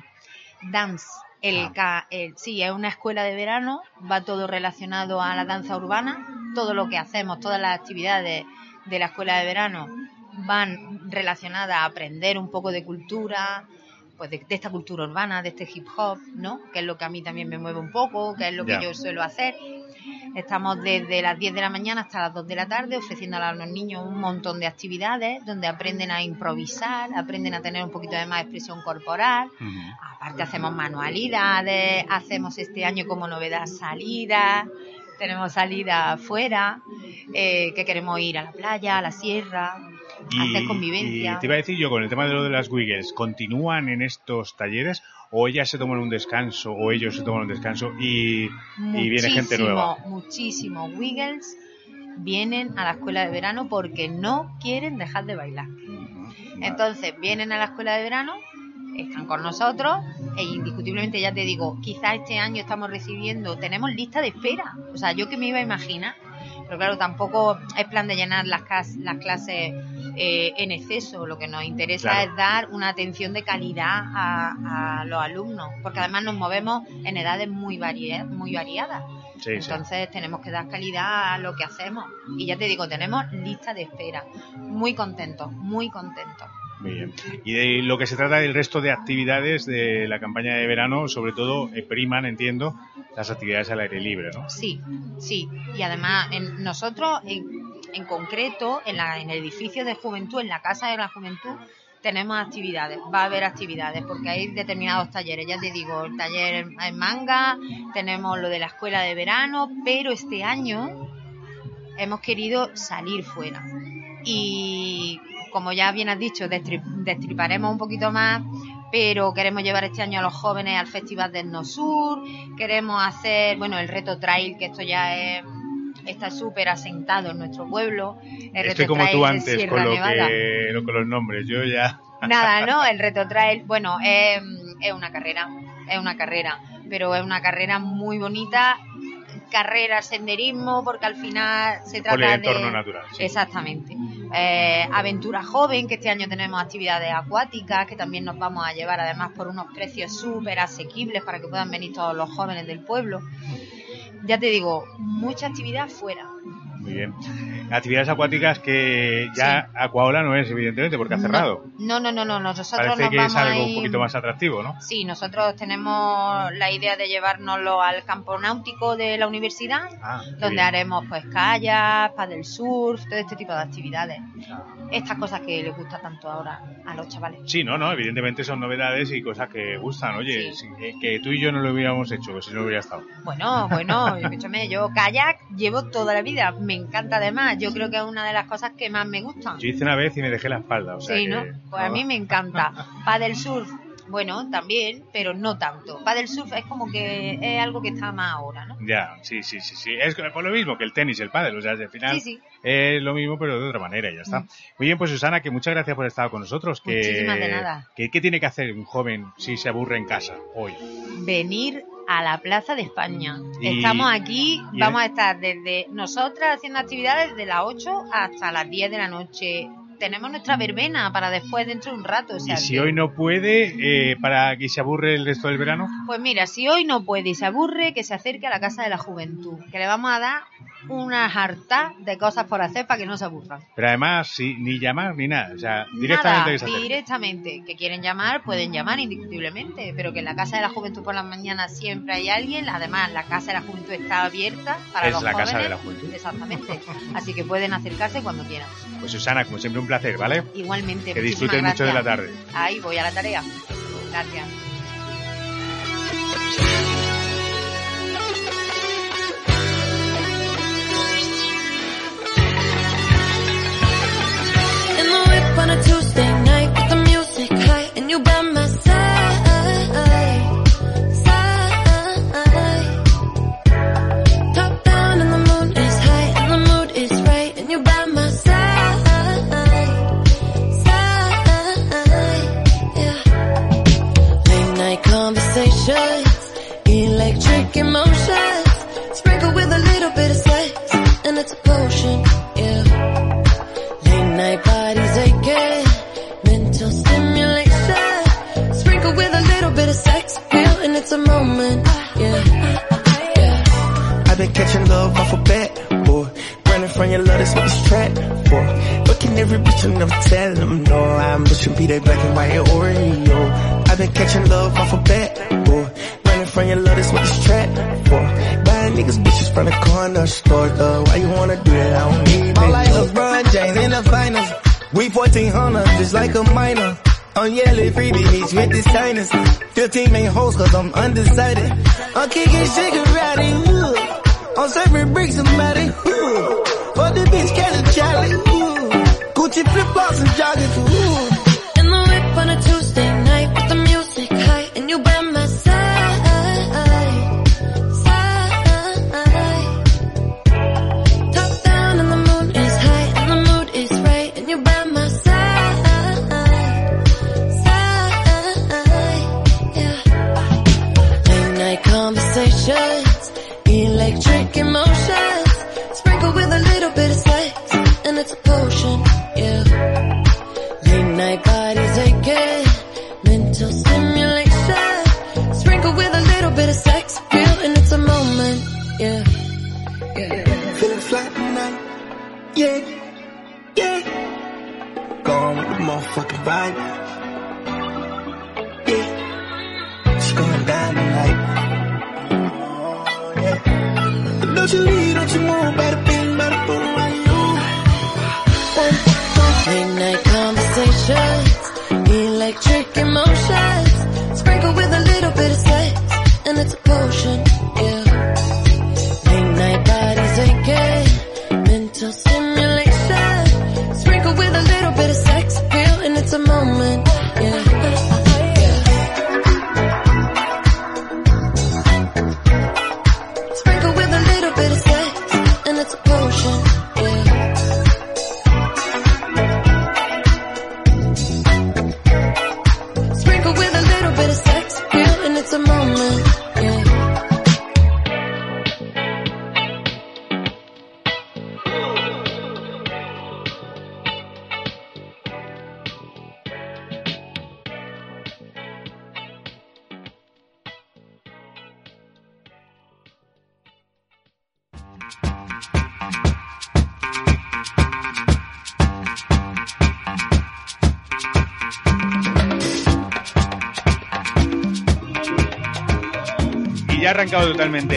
Dance. El, Ah. ca- el- sí, es una escuela de verano, va todo relacionado a la danza urbana, todo lo que hacemos, todas las actividades de la escuela de verano van relacionadas a aprender un poco de cultura, pues de, de esta cultura urbana, de este hip hop, ¿no? Que es lo que a mí también me mueve un poco, que es lo que yo suelo hacer. Estamos desde las 10 de la mañana hasta las 2 de la tarde ofreciendo a los niños un montón de actividades donde aprenden a improvisar, aprenden a tener un poquito de más expresión corporal. Aparte hacemos manualidades, hacemos este año como novedad salidas, tenemos salidas afuera, eh, que queremos ir a la playa, a la sierra, hacer convivencia. y te iba a decir yo, con el tema de lo de las Wiggles, ¿continúan en estos talleres o ellas se toman un descanso o ellos se toman un descanso y, y viene gente Muchísimo, nueva? Muchísimos Wiggles vienen a la escuela de verano porque no quieren dejar de bailar. Vale. Entonces vienen a la escuela de verano, están con nosotros e indiscutiblemente ya te digo, quizás este año estamos recibiendo, tenemos lista de espera. O sea, yo que me iba a imaginar, pero claro, tampoco es plan de llenar las, las clases eh, en exceso. Lo que nos interesa Claro. es dar una atención de calidad a, a los alumnos, porque además nos movemos en edades muy, varia- muy variadas. Sí, sí. Entonces tenemos que dar calidad a lo que hacemos. Y ya te digo, tenemos lista de espera. Muy contentos, muy contentos. Muy bien. Y de lo que se trata del resto de actividades de la campaña de verano, sobre todo, eh, priman, entiendo, las actividades al aire libre, ¿no? Sí, sí. Y además, en, nosotros en, concreto, en, la, en el edificio de juventud, en la Casa de la Juventud, tenemos actividades, va a haber actividades, porque hay determinados talleres, ya te digo, el taller en manga, tenemos lo de la escuela de verano, pero este año hemos querido salir fuera. Y como ya bien has dicho, destri- destriparemos un poquito más, pero queremos llevar este año a los jóvenes al Festival del No Sur, queremos hacer, bueno, el reto trail, que esto ya es, está súper asentado en nuestro pueblo. El Estoy reto como trail tú antes con, lo Nevada. que, lo- con los nombres. Yo ya. Nada, ¿no? El reto trail, bueno, es, es una carrera, es una carrera, pero es una carrera muy bonita, carrera, senderismo, porque al final se Por el trata entorno de... natural. sí. Exactamente. Eh, aventura joven, que este año tenemos actividades acuáticas, que también nos vamos a llevar además por unos precios súper asequibles para que puedan venir todos los jóvenes del pueblo. Ya te digo, mucha actividad fuera. Muy bien. Actividades acuáticas que ya Aquaola no es, evidentemente, porque ha cerrado. No, no, no, no, nosotros Parece nos que vamos es algo un poquito más atractivo, ¿no? Sí, nosotros tenemos la idea de llevárnoslo al campo náutico de la universidad, Ah, donde bien. haremos pues kayak, paddle surf, todo este tipo de actividades. Estas cosas que les gusta tanto ahora a los chavales. Sí, no, no, evidentemente son novedades y cosas que gustan. Oye, Sí. si- eh, que tú y yo no lo hubiéramos hecho, si no hubiera estado. Bueno, bueno, escúchame, yo kayak llevo toda la vida, me encanta además, yo creo que es una de las cosas que más me gustan. Yo hice una vez y me dejé la espalda, o sea Sí, que- ¿no? Pues a mí me encanta. Paddle surf, bueno, también, pero no tanto. Paddle surf es como que es algo que está más ahora, ¿no? Ya, sí, sí, sí, sí. Es por lo mismo que el tenis, el pádel, o sea, al final Sí, sí. es lo mismo, pero de otra manera, y ya está. Mm. Muy bien, pues Susana, que muchas gracias por estar con nosotros. Que, Muchísimas de nada. ¿Qué tiene que hacer un joven si se aburre en casa hoy? venir a la Plaza de España. Y- Estamos aquí, vamos es- a estar desde nosotras haciendo actividades de las 8 hasta las 10 de la noche. Tenemos nuestra verbena para después dentro de un rato. o sea y si que- hoy no puede, eh, para que se aburre el resto del verano, Pues mira, si hoy no puede y se aburre, que se acerque a la Casa de la Juventud, que le vamos a dar una harta de cosas por hacer para que no se aburran. pero además, sí, ni llamar ni nada, o sea, directamente Nada, que se directamente. Que quieren llamar, pueden llamar indiscutiblemente, pero que en la Casa de la Juventud por la mañana siempre hay alguien. Además, la Casa de la Juventud está abierta para Es los la jóvenes. Casa de la Juventud. Exactamente. Así que pueden acercarse cuando quieran. Pues Susana, como siempre, un placer, ¿vale? Igualmente. Que disfruten mucho de la tarde. Ahí voy a la tarea. Gracias. What this track for. Looking every bitch and tell them no. I'm pushing be that black and white Oreo. I've been catching love off a bat, boy. Running from your love, that's what this track for. Buying niggas bitches from the corner store, though. Why you wanna do that? I don't need I'm it. like LeBron James in the finals. We 1400, just like a minor. Oh, I'm yelling freebie meets with the signers. 15 main hoes cause I'm undecided. I'm kicking shigarati, ooh. I'm serving bricks matty, ooh the bitch can't cherry. Gucci flip flops and joggers.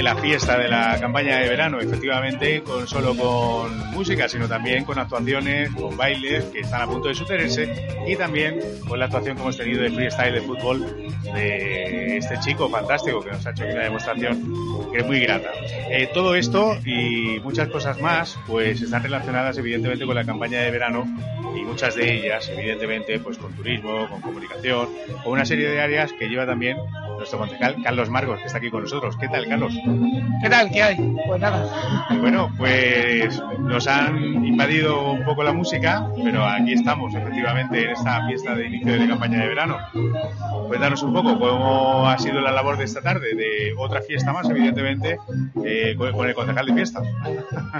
La fiesta de la campaña de verano, efectivamente, con solo con música, sino también con actuaciones, con bailes que están a punto de sucederse y también con la actuación que hemos tenido de freestyle de fútbol de este chico fantástico que nos ha hecho una demostración que es muy grata. Eh, todo esto y muchas cosas más, pues están relacionadas evidentemente con la campaña de verano y muchas de ellas, evidentemente, pues con turismo, con comunicación, con una serie de áreas que lleva también nuestro concejal Carlos Marcos, que está aquí con nosotros. ¿Qué tal, Carlos? ¿Qué tal? ¿Qué hay? Pues nada. Bueno, pues nos han invadido un poco la música, pero aquí estamos, efectivamente, en esta fiesta de inicio de campaña de verano. Cuéntanos un poco cómo ha sido la labor de esta tarde, de otra fiesta más, evidentemente, eh, con con el concejal de fiestas.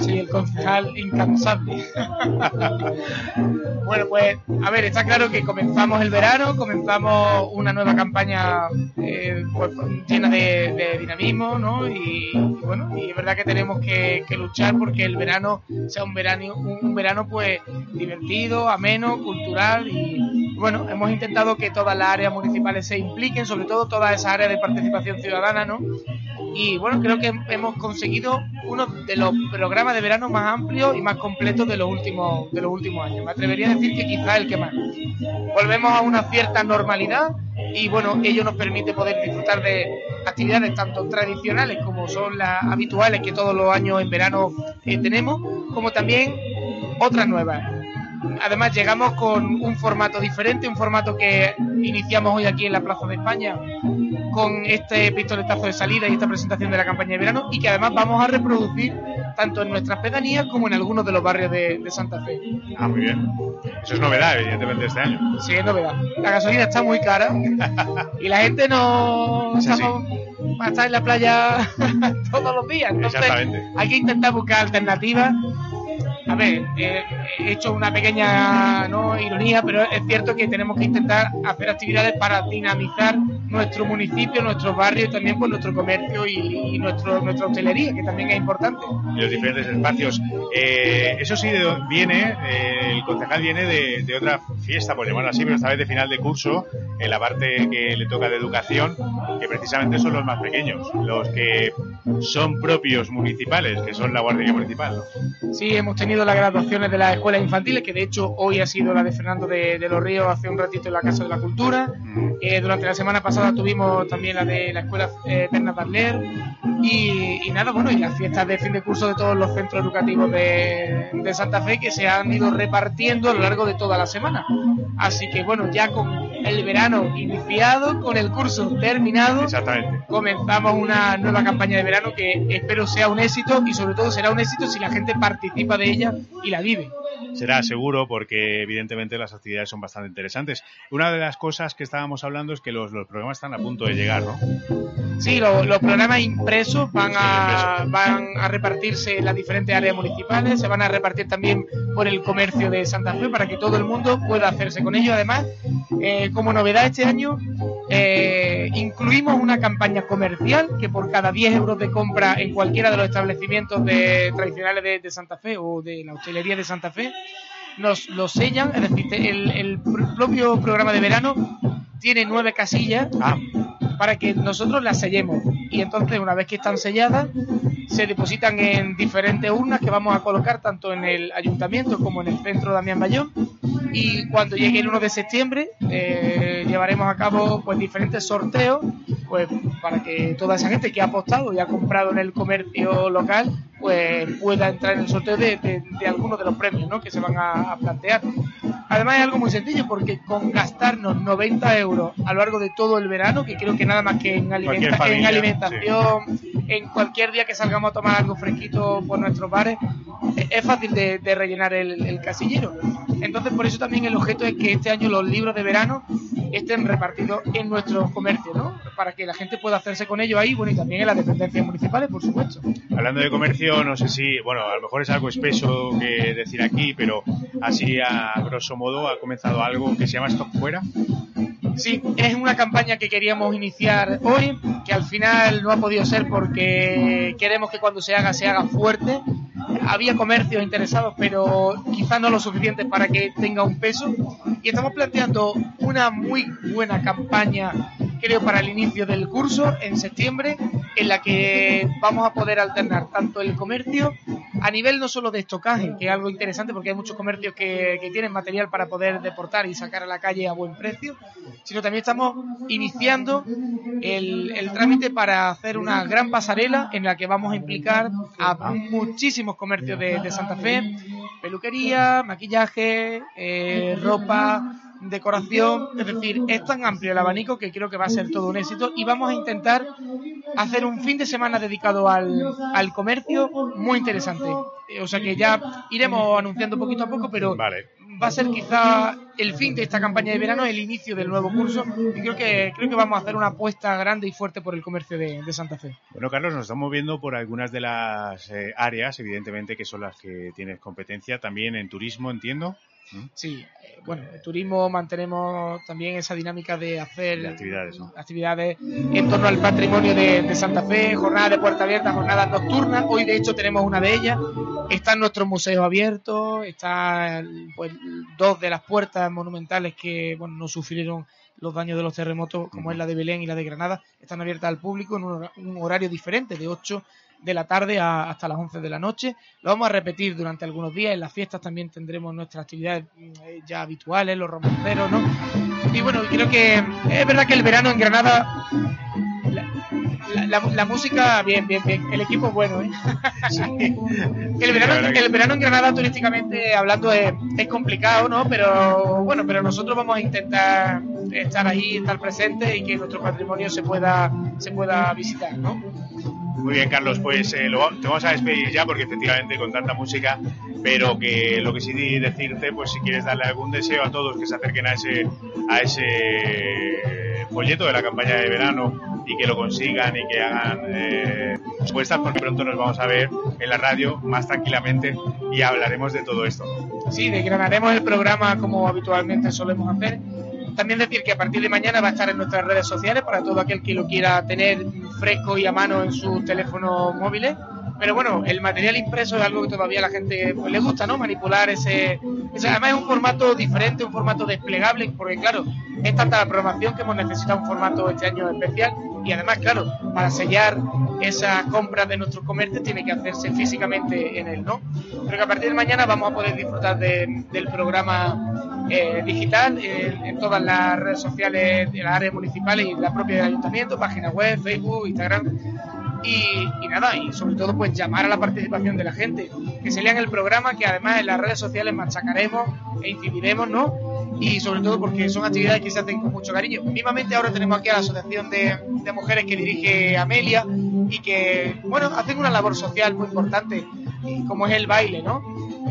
Sí, el concejal incansable. bueno, pues, a ver, está claro que comenzamos el verano, comenzamos una nueva campaña eh, pues, llena de, dinamismo, ¿no? Y, bueno, y es verdad que tenemos que, que luchar porque el verano sea un verano, un, verano pues divertido, ameno, cultural y bueno, hemos intentado que todas las áreas municipales se impliquen, sobre todo todas esas áreas de participación ciudadana, ¿no? Y bueno, creo que hemos conseguido uno de los programas de verano más amplios y más completos de los últimos, de los últimos años. Me atrevería a decir que quizás el que más. Volvemos a una cierta normalidad y bueno, ello nos permite poder disfrutar de actividades tanto tradicionales como son las habituales que todos los años en verano eh, tenemos, como también otras nuevas. Además llegamos con un formato diferente, un formato que iniciamos hoy aquí en la Plaza de España con este pistoletazo de salida y esta presentación de la campaña de verano y que además vamos a reproducir tanto en nuestras pedanías como en algunos de los barrios de, de Santa Fe. Ah, muy bien. Eso es novedad, evidentemente, este año. Sí, es novedad. La gasolina está muy cara y la gente no... Es estar en la playa todos los días. Entonces, Exactamente. hay que intentar buscar alternativas. A ver, eh, he hecho una pequeña ¿no? ironía, pero es cierto que tenemos que intentar hacer actividades para dinamizar nuestro municipio, nuestro barrio y también pues, nuestro comercio y, y nuestro, nuestra hostelería, que también es importante. y los diferentes espacios. Eh, eso sí, viene, eh, el concejal viene de, de otra fiesta, por llamarlo así, pero esta vez de final de curso, en la parte que le toca de educación, que precisamente son los más pequeños, los que son propios municipales, que son la guardería municipal. ¿no? Sí, hemos tenido las graduaciones de las escuelas infantiles, que de hecho hoy ha sido la de Fernando de, de los Ríos hace un ratito en la Casa de la Cultura. Eh, durante la semana pasada tuvimos también la de la Escuela eh, Perna Parler. Y, y nada, bueno, y las fiestas de fin de curso de todos los centros educativos de, de Santa Fe que se han ido repartiendo a lo largo de toda la semana. Así que bueno, ya con el verano iniciado, con el curso terminado, Exactamente. comenzamos una nueva campaña de verano que espero sea un éxito y sobre todo será un éxito si la gente participa de ella y la vive. Será seguro porque evidentemente las actividades son bastante interesantes. Una de las cosas que estábamos hablando es que los, los programas están a punto de llegar, ¿no? Sí, lo- los programas impresos van a, van a repartirse en las diferentes áreas municipales, se van a repartir también por el comercio de Santa Fe para que todo el mundo pueda hacerse con ellos. Además, eh, como novedad este año, eh, incluimos una campaña comercial que por cada 10 euros de compra en cualquiera de los establecimientos de, tradicionales de, Santa Fe o de la hostelería de Santa Fe, nos lo sellan, es decir, el, el pr- propio programa de verano tiene nueve casillas. Ah, para que nosotros las sellemos. Y entonces, una vez que están selladas, se depositan en diferentes urnas que vamos a colocar tanto en el ayuntamiento como en el centro Damián Bayón. Y cuando llegue el 1 de septiembre, eh, llevaremos a cabo pues diferentes sorteos pues para que toda esa gente que ha apostado y ha comprado en el comercio local pues pueda entrar en el sorteo de, de- algunos de los premios ¿no? que se van a, a plantear. Además es algo muy sencillo porque con gastarnos 90 euros a lo largo de todo el verano, que creo que nada más que en, alimentación, en cualquier día que salgamos a tomar algo fresquito por nuestros bares, es fácil de, de rellenar el, el casillero. Entonces por eso también el objeto es que este año los libros de verano estén repartidos en nuestros comercios, ¿no? Para que la gente pueda hacerse con ellos ahí, bueno, y también en las dependencias municipales, por supuesto. hablando de comercio, no sé si, bueno, a lo mejor es algo espeso que decir aquí, pero así a grosso modo ha comenzado algo que se llama Stock Fuera. Sí, es una campaña que queríamos iniciar hoy, que al final no ha podido ser porque queremos que cuando se haga, se haga fuerte. Había comercios interesados, pero quizá no lo suficiente para que tenga un peso. Y estamos planteando una muy buena campaña, creo, para el inicio del curso en septiembre, en la que vamos a poder alternar tanto el comercio a nivel no solo de estocaje, que es algo interesante porque hay muchos comercios que, tienen material para poder deportar y sacar a la calle a buen precio, sino también estamos iniciando el, trámite para hacer una gran pasarela en la que vamos a implicar a muchísimos comercios de, de Santa Fe, peluquería, maquillaje, eh, ropa, decoración, es decir, es tan amplio el abanico que creo que va a ser todo un éxito y vamos a intentar hacer un fin de semana dedicado al, al comercio muy interesante. Eh, O sea que ya iremos anunciando poquito a poco, pero Vale. va a ser quizá el fin de esta campaña de verano, el inicio del nuevo curso y creo que creo que vamos a hacer una apuesta grande y fuerte por el comercio de, de Santa Fe. Bueno, Carlos, nos estamos viendo por algunas de las eh, áreas, evidentemente, que son las que tienes competencia. También en turismo, entiendo. Sí, eh, bueno, el turismo mantenemos también esa dinámica de hacer De actividades, ¿no? actividades en torno al patrimonio de, de Santa Fe, jornadas de puerta abierta, jornadas nocturnas. Hoy, de hecho, tenemos una de ellas. Están nuestros museos abiertos, están pues, dos de las puertas monumentales que bueno, no sufrieron los daños de los terremotos, como es la de Belén y la de Granada, están abiertas al público en un un horario diferente, de 8 de la tarde a- hasta las 11 de la noche. Lo vamos a repetir durante algunos días. En las fiestas también tendremos nuestras actividades eh, ya habituales, los romanceros, ¿no? Y bueno, creo que es verdad que el verano en Granada, la, la- la- música, bien, bien, bien. El equipo es bueno, ¿eh? el, verano, el verano en Granada, turísticamente hablando, es, es complicado, ¿no? Pero bueno, pero nosotros vamos a intentar estar ahí, estar presentes y que nuestro patrimonio se pueda, se pueda visitar, ¿no? Muy bien, Carlos, pues eh, lo, te vamos a despedir ya porque efectivamente con tanta música, pero que lo que sí decirte, pues si quieres darle algún deseo a todos que se acerquen a ese, a ese folleto de la campaña de verano y que lo consigan y que hagan eh, respuestas porque pronto nos vamos a ver en la radio más tranquilamente y hablaremos de todo esto. Sí, desgranaremos el programa como habitualmente solemos hacer. También decir que a partir de mañana va a estar en nuestras redes sociales para todo aquel que lo quiera tener fresco y a mano en sus teléfonos móviles. Pero bueno, el material impreso es algo que todavía a la gente pues, le gusta, ¿no? Manipular ese, ese- Además es un formato diferente, un formato desplegable, porque claro, es tanta la programación que hemos necesitado un formato este año especial. Y además, claro, para sellar esas compras de nuestros comercios tiene que hacerse físicamente en él, ¿no? Pero que a partir de mañana vamos a poder disfrutar de- del programa eh, digital en, todas las redes sociales de las áreas municipales y la propia del ayuntamiento, página web, Facebook, Instagram. Y, y nada, y sobre todo pues llamar a la participación de la gente, que se lean el programa, que además en las redes sociales machacaremos e incidiremos, ¿no? Y sobre todo porque son actividades que se hacen con mucho cariño. Mismamente ahora tenemos aquí a la Asociación de, de Mujeres que dirige Amelia y que, bueno, hacen una labor social muy importante, como es el baile, ¿no?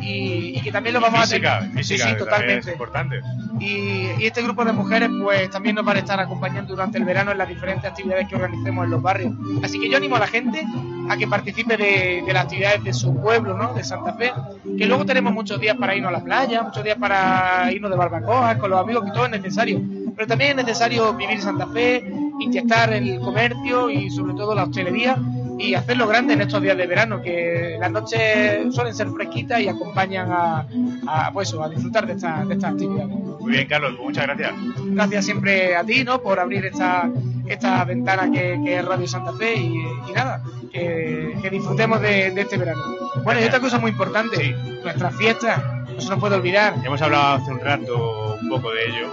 Y, y que también lo vamos física, a tener. física, sí, sí, es totalmente. importante. Y, y este grupo de mujeres pues también nos van a estar acompañando durante el verano en las diferentes actividades que organicemos en los barrios. Así que yo animo a la gente a que participe de, de las actividades de su pueblo, ¿no? De Santa Fe, que luego tenemos muchos días para irnos a la playa, muchos días para irnos de barbacoa con los amigos, que todo es necesario. Pero también es necesario vivir Santa Fe, inyectar el comercio y sobre todo la hostelería y hacerlo grande en estos días de verano, que las noches suelen ser fresquitas y acompañan a, a, pues, a disfrutar de estas de estas actividades. Muy bien, Carlos, muchas gracias. Gracias siempre a ti, ¿no? Por abrir esta, esta ventana que, que es Radio Santa Fe y, y nada, que, que disfrutemos de, de este verano. Bueno, y otra cosa muy importante, nuestras fiestas, no se nos puede olvidar. Hemos hablado hace un rato un poco de ello.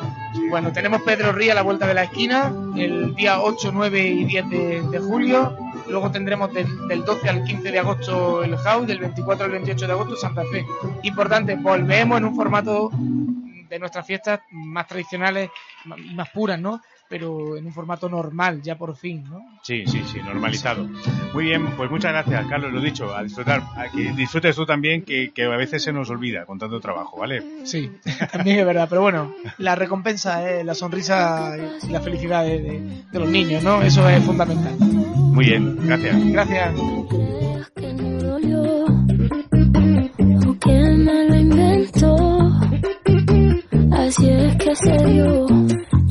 Bueno, tenemos Pedro Ría a la vuelta de la esquina, el día 8, 9 y 10 de, de julio. Luego tendremos del, del 12 al 15 de agosto el House, del 24 al 28 de agosto Santa Fe. Importante, volvemos en un formato de nuestras fiestas más tradicionales más puras, ¿no? Pero en un formato normal, ya por fin, ¿no? Sí, sí, sí, normalizado. Muy bien, pues muchas gracias, Carlos, lo dicho, a disfrutar. A que disfrutes tú también, que, que a veces se nos olvida con tanto trabajo, ¿vale? Sí, también es verdad, pero bueno, la recompensa es la sonrisa y la felicidad de, de- de los niños, ¿no? Eso es fundamental. Muy bien, gracias. Gracias. Así es que se dio.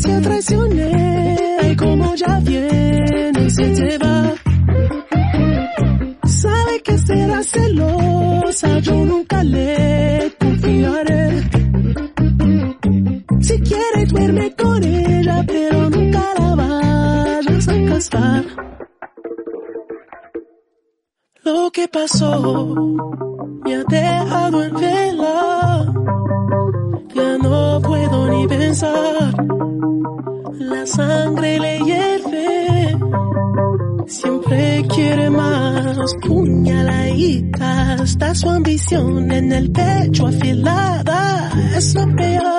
Es demasiado traicionera y como ya viene se te va. Sabe que será celosa, yo nunca le confiaré. Si quiere duerme con ella, pero nunca la vayas a casar. Lo que pasó Está su ambición en el pecho afilada. Es lo peor.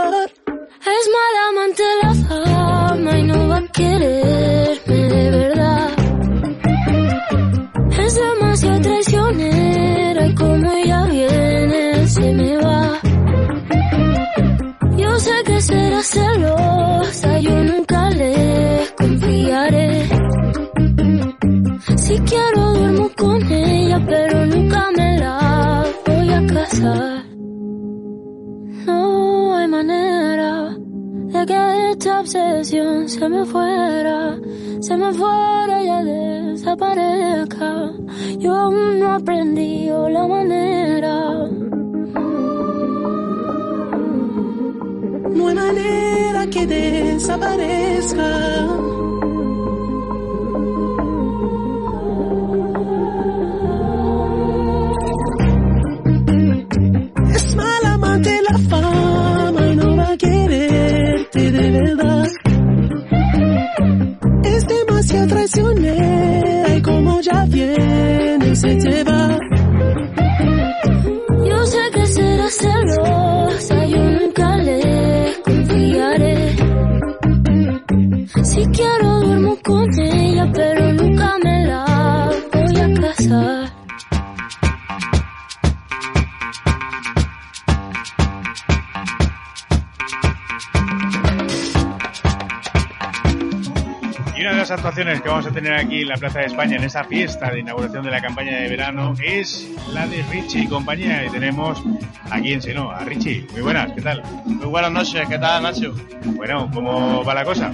La Plaza de España en esta fiesta de inauguración de la campaña de verano es la de Richie y compañía. Y tenemos aquí en Seno a Richie. Muy buenas, ¿qué tal? Muy buenas noches, ¿qué tal, Nacho? Bueno, ¿cómo va la cosa?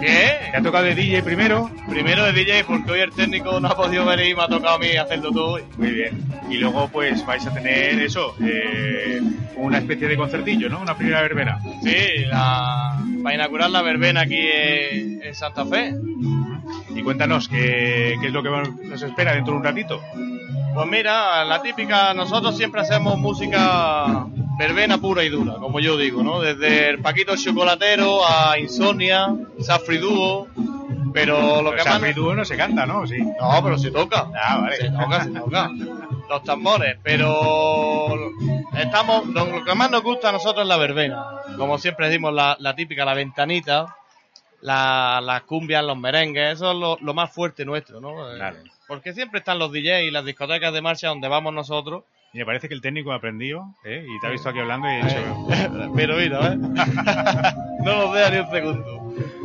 ¿Qué? ¿Te ha tocado de DJ primero? Primero de DJ porque hoy el técnico no ha podido venir y me ha tocado a mí hacerlo todo hoy. Muy bien. Y luego pues vais a tener eso, eh, una especie de concertillo, ¿no? Una primera verbena. Sí, la... para inaugurar la verbena aquí en Santa Fe. Y cuéntanos, ¿qué, qué es lo que nos espera dentro de un ratito? Pues mira, la típica, nosotros siempre hacemos música verbena pura y dura, como yo digo, ¿no? Desde el Paquito Chocolatero a Insomnia, Safri Dúo, pero lo Pero que más... Safri Dúo no se canta, ¿no? Sí. No, pero se toca. Ah, vale. Se toca, se toca. Los tambores, pero estamos, lo, lo que más nos gusta a nosotros es la verbena. Como siempre decimos, la, la típica, la ventanita, la- las cumbias, los merengues, eso es lo, lo más fuerte nuestro, ¿no? Eh, Claro. Porque siempre están los DJs y las discotecas de marcha donde vamos nosotros. Y me parece que el técnico ha aprendido, ¿eh? Y te ha visto aquí hablando y ha dicho... Pero mira, ¿eh? no nos deja ni un segundo.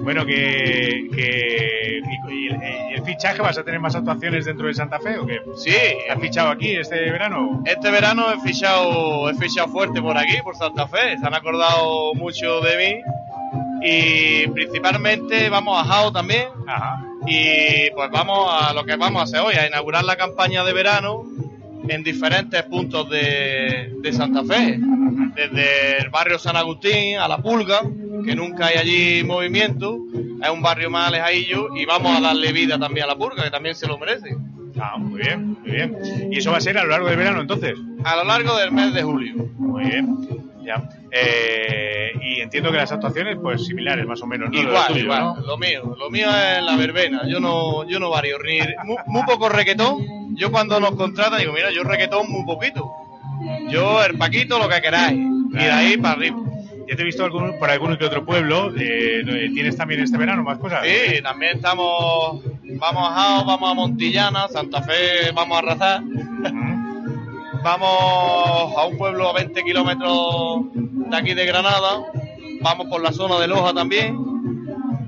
Bueno, que... y el fichaje vas a tener más actuaciones dentro de Santa Fe o qué? Sí, ¿Has fichado aquí este verano? Este verano he fichado, he fichado fuerte por aquí, por Santa Fe. Se han acordado mucho de mí. Y principalmente vamos a Jao también. Ajá. Y pues vamos a lo que vamos a hacer hoy, a inaugurar la campaña de verano en diferentes puntos de, de Santa Fe. Desde el barrio San Agustín a La Pulga, que nunca hay allí movimiento. Es un barrio más alejadillo y vamos a darle vida también a La Pulga, que también se lo merece. Ah, muy bien, muy bien. ¿Y eso va a ser a lo largo del verano entonces? A lo largo del mes de julio. Muy bien, ya. Eh, y entiendo que las actuaciones, pues similares más o menos, ¿no? Lo Igual, tuyo, igual. ¿no? Lo mío, lo mío es la verbena. Yo no, yo no varío ni muy, muy poco reggaetón. Yo cuando nos contratan digo, mira, yo reggaetón muy poquito. Yo el paquito lo que queráis. Y de ahí para arriba. Ya te he visto algún, por algún que otro pueblo. eh, ¿Tienes también este verano más cosas? Sí, también estamos, vamos a Jao, vamos a Montillana, Santa Fe, vamos a Razar. Vamos a un pueblo a 20 kilómetros de aquí de Granada. Vamos por la zona de Loja también.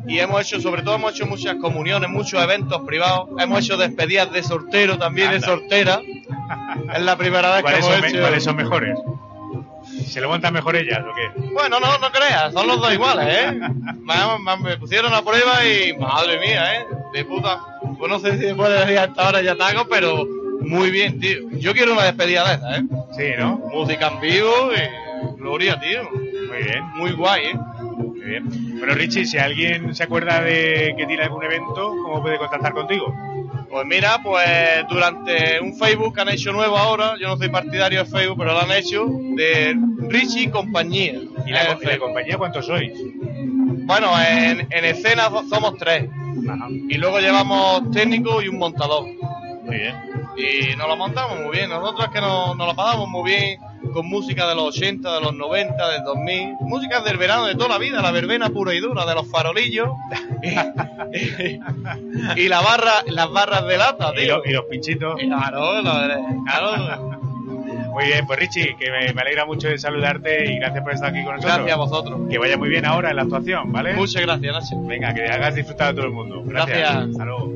Y hemos hecho, sobre todo hemos hecho muchas comuniones, muchos eventos privados. Hemos hecho despedidas de sortero también, de sortera. Es la primera vez que ¿Cuáles hemos son, hecho. cuáles son mejores? ¿Se lo montan mejor ellas o qué? Bueno, no, no creas, son los dos iguales, ¿eh? Me pusieron a prueba y madre mía, ¿eh? De puta. Pues no sé si se puede decir hasta ahora ya taco, pero muy bien, tío. Yo quiero una despedida de esa, ¿eh? Sí, ¿no? Música en vivo y gloria, tío. Muy bien. Muy guay, ¿eh? Muy bien. Bueno, Richie, si alguien se acuerda de que tiene algún evento, ¿cómo puede contactar contigo? Pues mira, pues durante un Facebook que han hecho nuevo ahora, yo no soy partidario de Facebook, pero lo han hecho, de Richie compañía. ¿Y la, y la compañía cuántos sois? Bueno, en, en escena somos tres. Y luego llevamos técnico y un montador. Muy bien. Y nos lo montamos muy bien. Nosotros que nos, nos lo pasamos muy bien con música de los 80, de los 90, del 2000. Música del verano de toda la vida, la verbena pura y dura, de los farolillos. y, y la barra, las barras de lata, Y, tío. lo- y los pinchitos. Claro, claro. Muy bien, pues Richie, que me, me alegra mucho de saludarte y gracias por estar aquí con nosotros. Gracias a vosotros. Que vaya muy bien ahora en la actuación, ¿vale? Muchas gracias, Nacho. Venga, que hagas disfrutar a todo el mundo. Gracias. Gracias. Hasta luego.